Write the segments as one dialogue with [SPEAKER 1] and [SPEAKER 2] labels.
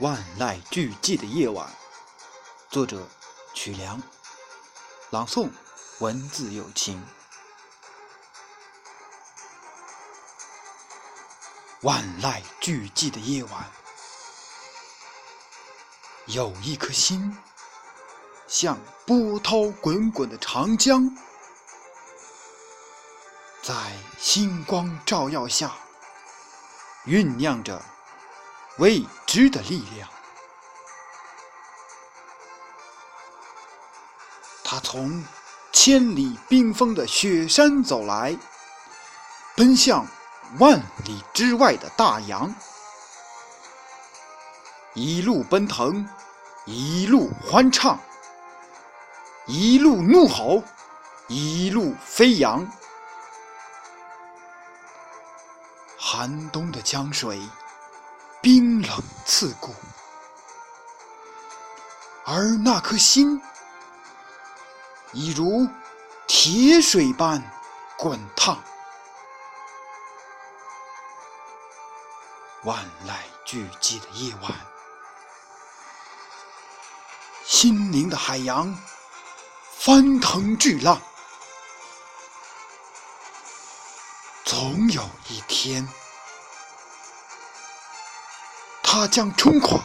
[SPEAKER 1] 万籁俱寂的夜晚，作者曲梁，朗诵文字有情。万籁俱寂的夜晚，有一颗心，像波涛滚滚的长江，在星光照耀下，酝酿着。未知的力量，他从千里冰封的雪山走来，奔向万里之外的大洋，一路奔腾，一路欢唱，一路怒吼，一路飞扬，寒冬的江水。冰冷刺骨，而那颗心，已如铁水般滚烫。万籁俱寂的夜晚，心灵的海洋翻腾巨浪，总有一天。它将冲垮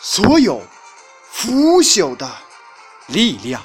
[SPEAKER 1] 所有腐朽的力量。